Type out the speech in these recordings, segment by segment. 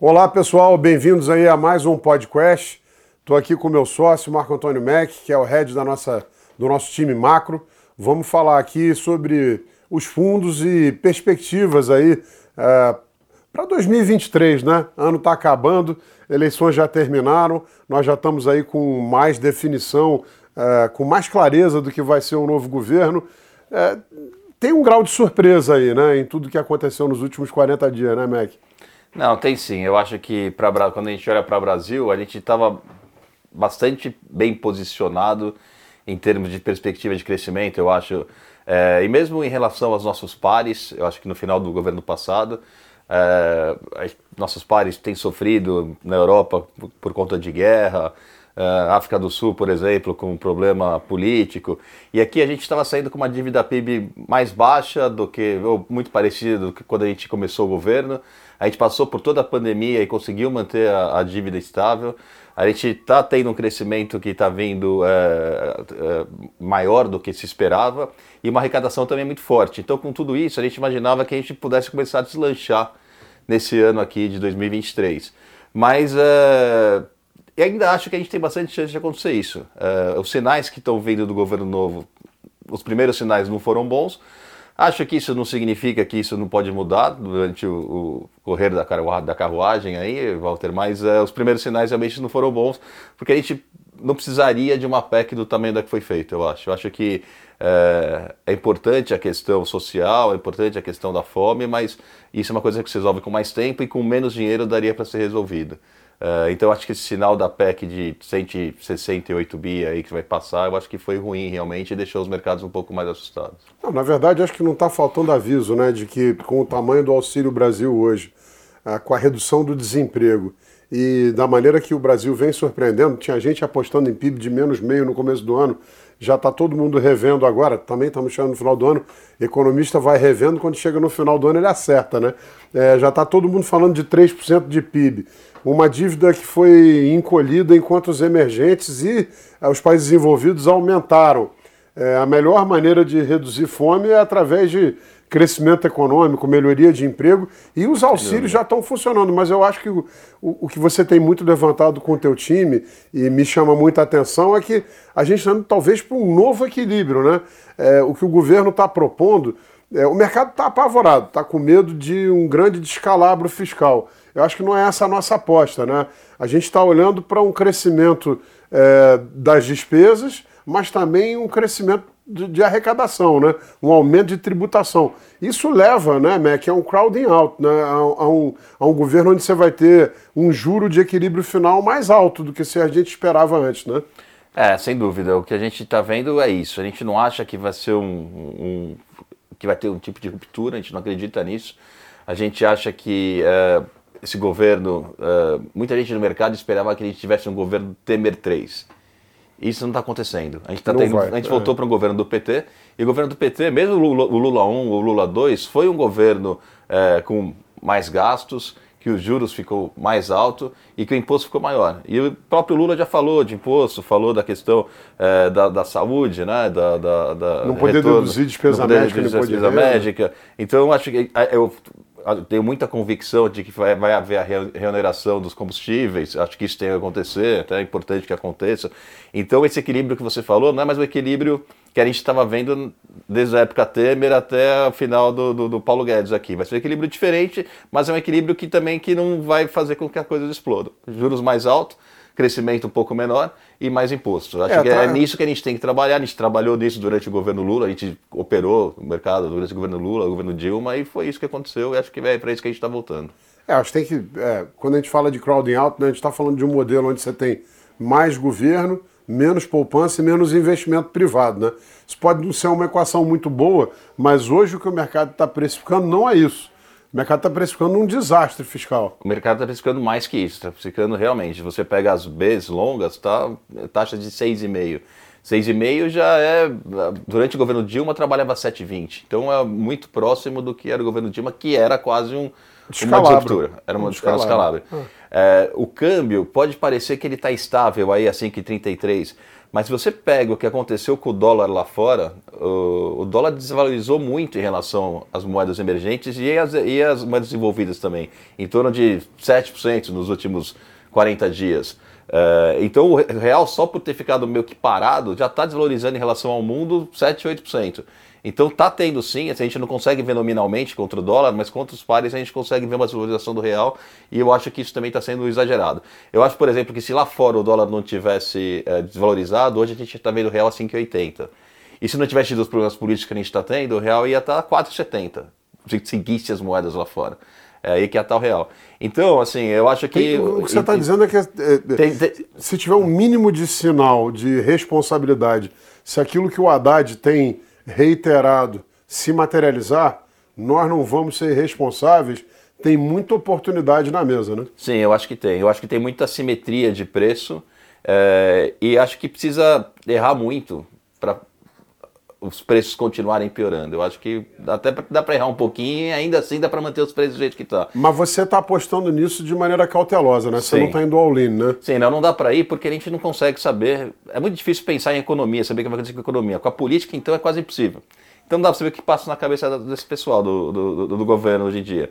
Olá pessoal, bem-vindos aí a mais um podcast. Estou aqui com meu sócio Marco Antônio Mack, que é o head da nossa, do nosso time macro. Vamos falar aqui sobre os fundos e perspectivas aí é, para 2023, né? Ano está acabando, eleições já terminaram, nós já estamos aí com mais definição, é, com mais clareza do que vai ser o novo governo. É, tem um grau de surpresa aí, né, em tudo que aconteceu nos últimos 40 dias, né, Mac? Não, tem sim. Eu acho que pra, quando a gente olha para o Brasil, a gente estava bastante bem posicionado em termos de perspectiva de crescimento, eu acho. É, e mesmo em relação aos nossos pares, eu acho que no final do governo passado, é, nossos pares têm sofrido na Europa por, por conta de guerra, Uh, África do Sul, por exemplo, com um problema político. E aqui a gente estava saindo com uma dívida PIB mais baixa do que, ou muito parecida do que quando a gente começou o governo. A gente passou por toda a pandemia e conseguiu manter a, a dívida estável. A gente está tendo um crescimento que está vindo é, é, maior do que se esperava e uma arrecadação também muito forte. Então, com tudo isso, a gente imaginava que a gente pudesse começar a deslanchar nesse ano aqui de 2023. Mas é, e ainda acho que a gente tem bastante chance de acontecer isso. Uh, os sinais que estão vindo do governo novo, os primeiros sinais não foram bons. Acho que isso não significa que isso não pode mudar durante o, o correr da, da carruagem aí, Walter, mas uh, os primeiros sinais realmente não foram bons, porque a gente não precisaria de uma PEC do tamanho da que foi feita, eu acho. Eu acho que é, é, importante a questão social, é importante a questão da fome, mas isso é uma coisa que se resolve com mais tempo e com menos dinheiro daria para ser resolvido. Uh, então acho que esse sinal da PEC de 168 bi aí que vai passar, eu acho que foi ruim realmente e deixou os mercados um pouco mais assustados. Não, na verdade, acho que não está faltando aviso, né, de que com o tamanho do Auxílio Brasil hoje, uh, com a redução do desemprego e da maneira que o Brasil vem surpreendendo, tinha gente apostando em PIB de menos meio no começo do ano, já está todo mundo revendo agora, também estamos chegando no final do ano, economista vai revendo, quando chega no final do ano ele acerta, né? É, já está todo mundo falando de 3% de PIB uma dívida que foi encolhida enquanto os emergentes e eh, os países desenvolvidos aumentaram. É, a melhor maneira de reduzir fome é através de crescimento econômico, melhoria de emprego e os auxílios já estão funcionando, mas eu acho que o, o, o, que você tem muito levantado com o teu time e me chama muita atenção é que a gente está talvez para um novo equilíbrio, né? É, o que o governo está propondo, é, o mercado está apavorado, está com medo de um grande descalabro fiscal. Eu acho que não é essa a nossa aposta, né? A gente está olhando para um crescimento é, das despesas, mas também um crescimento de, de, arrecadação, né? Um aumento de tributação. Isso leva, né, Mac, a um crowding out, né? A, a, um, a um governo onde você vai ter um juro de equilíbrio final mais alto do que se a gente esperava antes, né? É, sem dúvida. O que a gente está vendo é isso. A gente não acha que vai ser um, um, que vai ter um tipo de ruptura. A gente não acredita nisso. A gente acha que é, esse governo, uh, muita gente no mercado esperava que a gente tivesse um governo Temer 3. Isso não está acontecendo. A gente, tá tendo, a gente é. voltou para um governo do PT, e o governo do PT, mesmo o Lula, o Lula 1, o Lula 2, foi um governo uh, com mais gastos, que os juros ficou mais alto e que o imposto ficou maior. E o próprio Lula já falou de imposto, falou da questão uh, da, da, saúde, né? Da, da, da não poder retorno, deduzir despesa não médica. Deduzir despesa médica. Então, acho que eu tenho muita convicção de que vai, vai haver a reoneração dos combustíveis, acho que isso tem que acontecer, até é importante que aconteça. Então, esse equilíbrio que você falou não é mais o equilíbrio que a gente estava vendo desde a época Temer até o final do, do, do, Paulo Guedes aqui. Vai ser um equilíbrio diferente, mas é um equilíbrio que também que não vai fazer com que a coisa exploda. Juros mais altos, crescimento um pouco menor e mais imposto. Acho é, que é tá... é nisso que a gente tem que trabalhar. A gente trabalhou nisso durante o governo Lula, a gente operou o mercado durante o governo Lula, o governo Dilma, e foi isso que aconteceu. E acho que é para isso que a gente está voltando. É, acho que tem que. É, quando a gente fala de crowding out, né, a gente está falando de um modelo onde você tem mais governo, menos poupança e menos investimento privado. Né? Isso pode não ser uma equação muito boa, mas hoje o que o mercado está precificando não é isso. O mercado está precificando um desastre fiscal. O mercado está precificando mais que isso, está precificando realmente. Você pega as Bs longas, tá taxa de 6,5. 6,5 já é. Durante o governo Dilma trabalhava 7,20. Então é muito próximo do que era o governo Dilma, que era quase um, uma disruptura. Era uma um descalabro. Ah. É, o câmbio pode parecer que ele está estável aí a 5,33, mas se você pega o que aconteceu com o dólar lá fora, o, o dólar desvalorizou muito em relação às moedas emergentes e as, e as moedas desenvolvidas também, em torno de 7% nos últimos 40 dias. É, então o real, só por ter ficado meio que parado, já está desvalorizando em relação ao mundo 7, 8%. Então tá tendo sim, assim, a gente não consegue ver nominalmente contra o dólar, mas contra os pares a gente consegue ver uma desvalorização do real e eu acho que isso também está sendo exagerado. Eu acho, por exemplo, que se lá fora o dólar não tivesse é, desvalorizado, hoje a gente está vendo o real a 5,80. E se não tivesse tido os problemas políticos que a gente está tendo, o real ia estar tá a 4,70, se seguisse as moedas lá fora. É aí que é tal real. Então, assim, eu acho que. Tem, o que você está dizendo é que é, é, tem, tem, se tiver um mínimo de sinal de responsabilidade, se aquilo que o Haddad tem reiterado se materializar, nós não vamos ser responsáveis. Tem muita oportunidade na mesa, né? Sim, eu acho que tem. Eu acho que tem muita simetria de preço é, e acho que precisa errar muito para os preços continuarem piorando. Eu acho que até dá para errar um pouquinho e ainda assim dá para manter os preços do jeito que está. Mas você está apostando nisso de maneira cautelosa, né? Você Sim. não está indo all in, né? Sim, não, não dá para ir porque a gente não consegue saber. É muito difícil pensar em economia, saber o que vai acontecer com a economia. Com a política, então, é quase impossível. Então não dá para saber o que passa na cabeça desse pessoal do, do, do, do governo hoje em dia.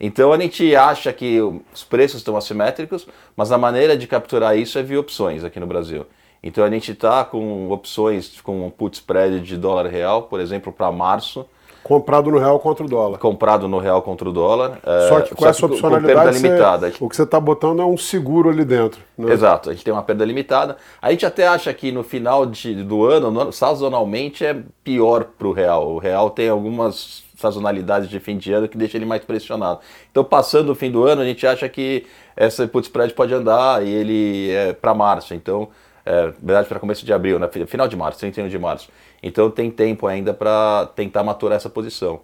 Então a gente acha que os preços estão assimétricos, mas a maneira de capturar isso é via opções aqui no Brasil. Então a gente está com opções com um put spread de dólar real, por exemplo, para março. Comprado no real contra o dólar. Comprado no real contra o dólar. Só que com só essa que opcionalidade, com limitada. Você, o que você está botando é um seguro ali dentro. Né? Exato, a gente tem uma perda limitada. A gente até acha que no final de, do ano, sazonalmente, é pior para o real. O real tem algumas sazonalidades de fim de ano que deixa ele mais pressionado. Então, passando o fim do ano, a gente acha que essa put spread pode andar e ele é para março. Então, é, verdade, para começo de abril, né? final de março, 31 de março. Então tem tempo ainda para tentar maturar essa posição.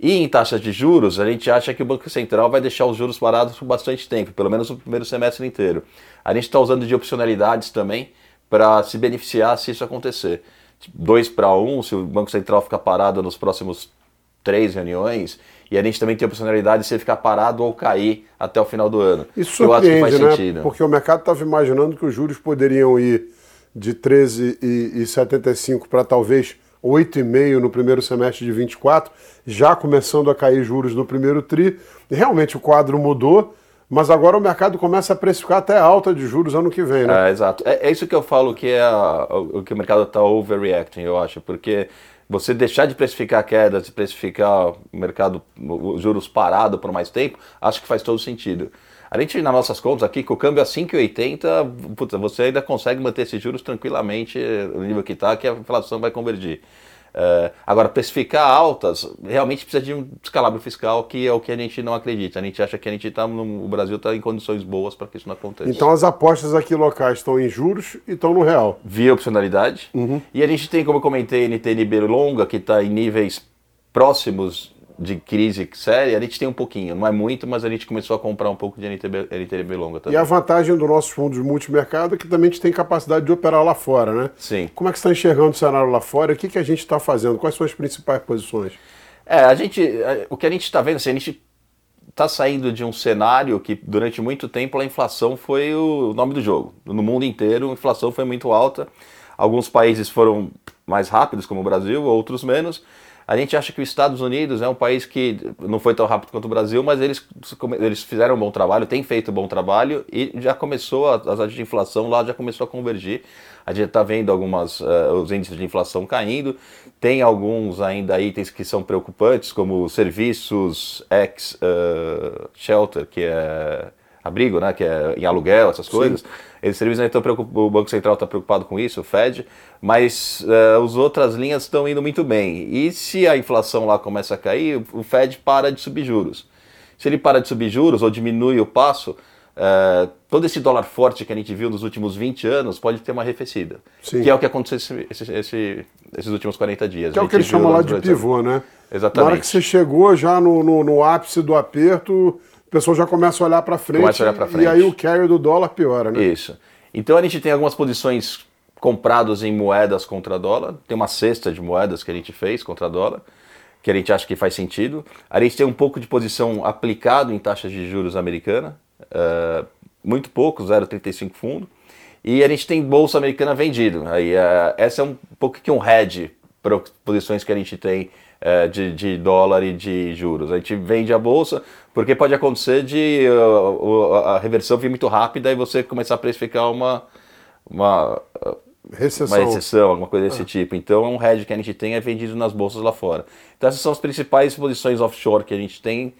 E em taxas de juros, a gente acha que o Banco Central vai deixar os juros parados por bastante tempo, pelo menos o primeiro semestre inteiro. A gente está usando de opcionalidades também para se beneficiar se isso acontecer. 2 para 1, um, se o Banco Central ficar parado nos próximos três reuniões, e a gente também tem a opcionalidade de você ficar parado ou cair até o final do ano. Isso eu acho que faz né? sentido. Porque o mercado estava imaginando que os juros poderiam ir de 13,75 para talvez 8,5 no primeiro semestre de 24, já começando a cair juros no primeiro tri. Realmente o quadro mudou, mas agora o mercado começa a precificar até alta de juros ano que vem, né? É, exato. É, é isso que eu falo que é a, o que o mercado está overreacting, eu acho, porque você deixar de precificar quedas, de precificar o mercado, os juros parado por mais tempo, acho que faz todo sentido. A gente, nas nossas contas aqui, com o câmbio a 5,80, você ainda consegue manter esses juros tranquilamente no nível que está, que a inflação vai convergir. Uh, agora, precificar altas realmente precisa de um descalabro fiscal, que é o que a gente não acredita. A gente acha que a gente tá no, o Brasil está em condições boas para que isso não aconteça. Então as apostas aqui locais estão em juros e estão no real. Via opcionalidade. Uhum. E a gente tem, como eu comentei, NTNB longa, que está em níveis próximos de crise séria, a gente tem um pouquinho, não é muito, mas a gente começou a comprar um pouco de NTB, NTB longa também. E a vantagem do nosso fundo de multimercado é que também a gente tem capacidade de operar lá fora, né? Sim. Como é que você está enxergando o cenário lá fora? O que, que a gente está fazendo? Quais são as principais posições? É, a gente, o que a gente está vendo, assim, a gente está saindo de um cenário que durante muito tempo a inflação foi o nome do jogo. No mundo inteiro a inflação foi muito alta. Alguns países foram mais rápidos, como o Brasil, outros menos. A gente acha que os Estados Unidos é um país que não foi tão rápido quanto o Brasil, mas eles, eles fizeram um bom trabalho, têm feito um bom trabalho e já começou, as taxas de inflação lá já começou a convergir. A gente está vendo algumas, uh, os índices de inflação caindo, tem alguns ainda itens que são preocupantes, como serviços ex-shelter, uh, que é abrigo, né, que é em aluguel, essas coisas. Sim. Esses serviços estão preocupados, o Banco Central está preocupado com isso, o Fed, mas uh, as outras linhas estão indo muito bem. E se a inflação lá começa a cair, o Fed para de subir juros. Se ele para de subir juros ou diminui o passo, uh, todo esse dólar forte que a gente viu nos últimos 20 anos pode ter uma arrefecida. Sim. Que é o que aconteceu esse, esse, esse, esses últimos 40 dias. Que é o que eles chamam lá de pivô, né? Exatamente. Na hora que você chegou já no, no, no ápice do aperto, o pessoal já começa a olhar para frente, começa a olhar frente. E aí o carry do dólar piora, né? Isso. Então a gente tem algumas posições compradas em moedas contra dólar. Tem uma cesta de moedas que a gente fez contra dólar, que a gente acha que faz sentido. A gente tem um pouco de posição aplicado em taxas de juros americana. Uh, muito pouco, 0,35 fundo. E a gente tem bolsa americana vendido. Aí, uh, essa é um pouco que um hedge para posições que a gente tem uh, de, de, dólar e de juros. A gente vende a bolsa porque pode acontecer de uh, a reversão vir muito rápida e você começar a precificar uma, uma, recessão. uma recessão, alguma coisa desse tipo. Então, é um hedge que a gente tem é vendido nas bolsas lá fora. Então, essas são as principais posições offshore que a gente tem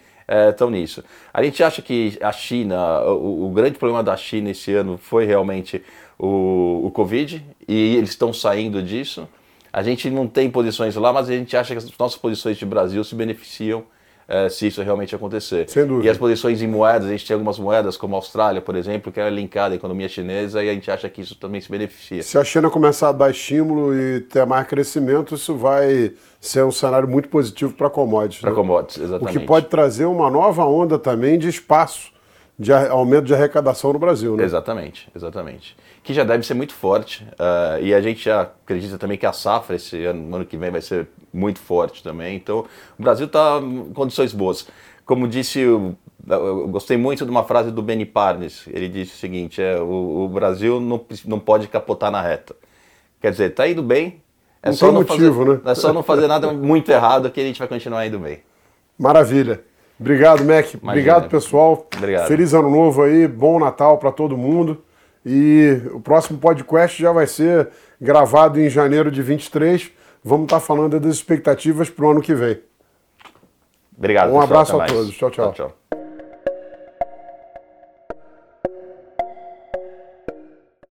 estão é, nisso. A gente acha que a China, o, o, grande problema da China esse ano foi realmente o, o Covid e eles estão saindo disso. A gente não tem posições lá, mas a gente acha que as nossas posições de Brasil se beneficiam é, se isso realmente acontecer. Sem dúvida. E as posições em moedas, a gente tem algumas moedas, como a Austrália, por exemplo, que é linkada à economia chinesa e a gente acha que isso também se beneficia. Se a China começar a dar estímulo e ter mais crescimento, isso vai ser um cenário muito positivo para commodities. Para né? commodities, exatamente. O que pode trazer uma nova onda também de espaço de aumento de arrecadação no Brasil, né? Exatamente, exatamente. Que já deve ser muito forte. Uh, e a gente já acredita também que a safra esse ano, ano que vem vai ser muito forte também. Então, o Brasil está em condições boas. Como disse, eu, eu, gostei muito de uma frase do Benny Parnes. Ele disse o seguinte: é, o, o Brasil não, não pode capotar na reta. Quer dizer, está indo bem. É não só não motivo, fazer, né? É só não fazer nada muito errado que a gente vai continuar indo bem. Maravilha. Obrigado, Mac. Imagina. Obrigado, pessoal. Obrigado. Feliz ano novo aí, bom Natal para todo mundo. E o próximo podcast já vai ser gravado em janeiro de 23. Vamos estar falando das expectativas para o ano que vem. Obrigado. Um pessoal, abraço a todos. tchau. tchau. tchau, tchau.